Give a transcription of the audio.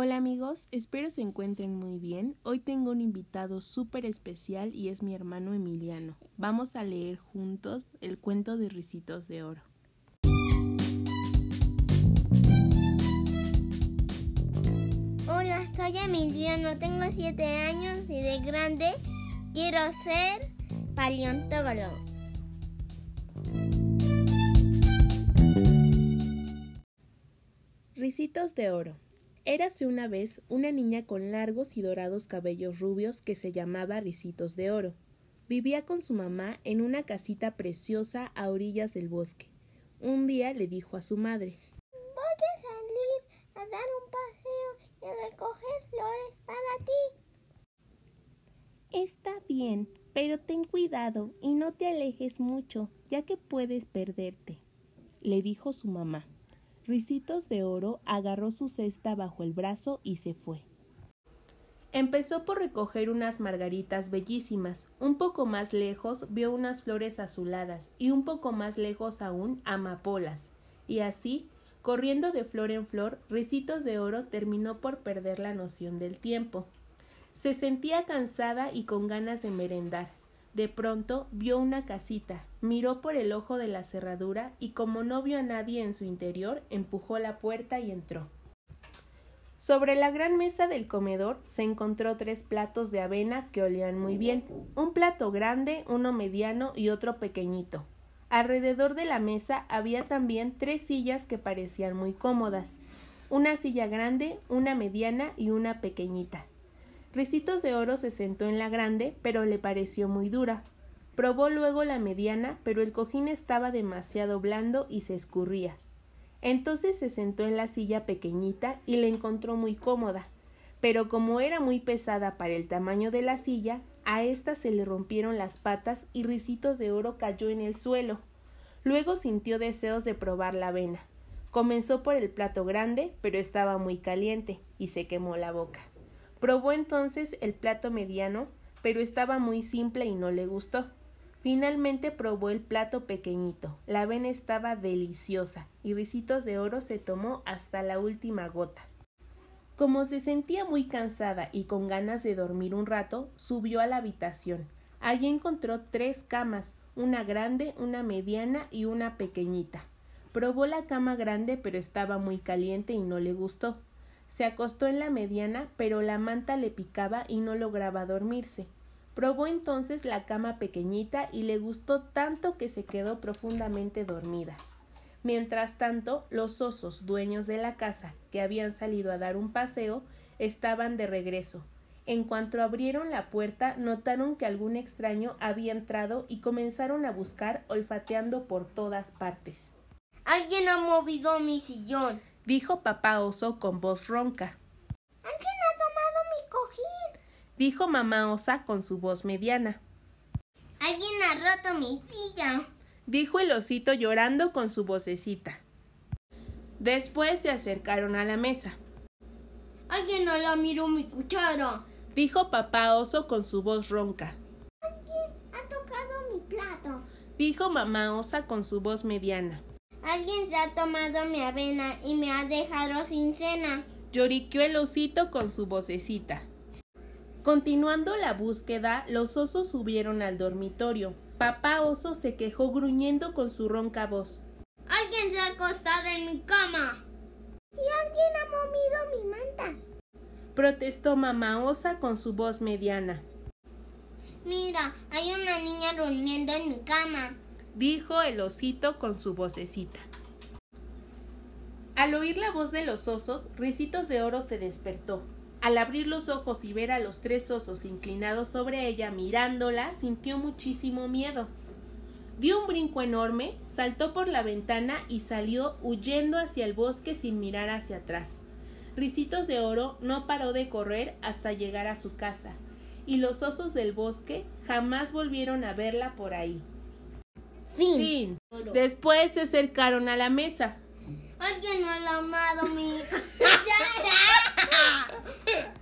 Hola amigos, espero se encuentren muy bien. Hoy tengo un invitado súper especial y es mi hermano Emiliano. Vamos a leer juntos el cuento de Ricitos de Oro. Hola, soy Emiliano, tengo 7 años y de grande quiero ser paleontólogo. Ricitos de Oro. Érase una vez una niña con largos y dorados cabellos rubios que se llamaba Ricitos de Oro. Vivía con su mamá en una casita preciosa a orillas del bosque. Un día le dijo a su madre Voy a salir a dar un paseo y recoger flores para ti. Está bien, pero ten cuidado y no te alejes mucho, ya que puedes perderte, le dijo su mamá. Ricitos de Oro agarró su cesta bajo el brazo y se fue. Empezó por recoger unas margaritas bellísimas. Un poco más lejos vio unas flores azuladas y un poco más lejos aún amapolas. Y así, corriendo de flor en flor, Ricitos de Oro terminó por perder la noción del tiempo. Se sentía cansada y con ganas de merendar. De pronto vio una casita, miró por el ojo de la cerradura y como no vio a nadie en su interior, empujó la puerta y entró. Sobre la gran mesa del comedor se encontró tres platos de avena que olían muy bien, un plato grande, uno mediano y otro pequeñito. Alrededor de la mesa había también tres sillas que parecían muy cómodas, una silla grande, una mediana y una pequeñita. Ricitos de Oro se sentó en la grande, pero le pareció muy dura. Probó luego la mediana, pero el cojín estaba demasiado blando y se escurría. Entonces se sentó en la silla pequeñita y la encontró muy cómoda. Pero como era muy pesada para el tamaño de la silla, a ésta se le rompieron las patas y Ricitos de Oro cayó en el suelo. Luego sintió deseos de probar la avena. Comenzó por el plato grande, pero estaba muy caliente y se quemó la boca. Probó entonces el plato mediano, pero estaba muy simple y no le gustó. Finalmente probó el plato pequeñito. La avena estaba deliciosa y Ricitos de Oro se tomó hasta la última gota. Como se sentía muy cansada y con ganas de dormir un rato, subió a la habitación. Allí encontró tres camas, una grande, una mediana y una pequeñita. Probó la cama grande pero estaba muy caliente y no le gustó. Se acostó en la mediana, pero la manta le picaba y no lograba dormirse. Probó entonces la cama pequeñita y le gustó tanto que se quedó profundamente dormida. Mientras tanto, los osos, dueños de la casa, que habían salido a dar un paseo, estaban de regreso. En cuanto abrieron la puerta, notaron que algún extraño había entrado y comenzaron a buscar olfateando por todas partes. Alguien ha movido mi sillón, dijo papá oso con voz ronca. ¿Alguien ha tomado mi cojín? dijo mamá osa con su voz mediana. Alguien ha roto mi silla, dijo el osito llorando con su vocecita. Después se acercaron a la mesa. Alguien no la miró mi cuchara, dijo papá oso con su voz ronca. Alguien ha tocado mi plato, dijo mamá osa con su voz mediana. Alguien se ha tomado mi avena y me ha dejado sin cena. Lloriqueó el osito con su vocecita. Continuando la búsqueda, los osos subieron al dormitorio. Papá oso se quejó gruñendo con su ronca voz. Alguien se ha acostado en mi cama. Y alguien ha movido mi manta. Protestó mamá osa con su voz mediana. Mira, hay una niña durmiendo en mi cama dijo el osito con su vocecita. Al oír la voz de los osos, Ricitos de Oro se despertó. Al abrir los ojos y ver a los tres osos inclinados sobre ella mirándola, sintió muchísimo miedo. Dio un brinco enorme, saltó por la ventana y salió huyendo hacia el bosque sin mirar hacia atrás. Ricitos de Oro no paró de correr hasta llegar a su casa, y los osos del bosque jamás volvieron a verla por ahí. Fin. Después se acercaron a la mesa. Alguien no ha amado mi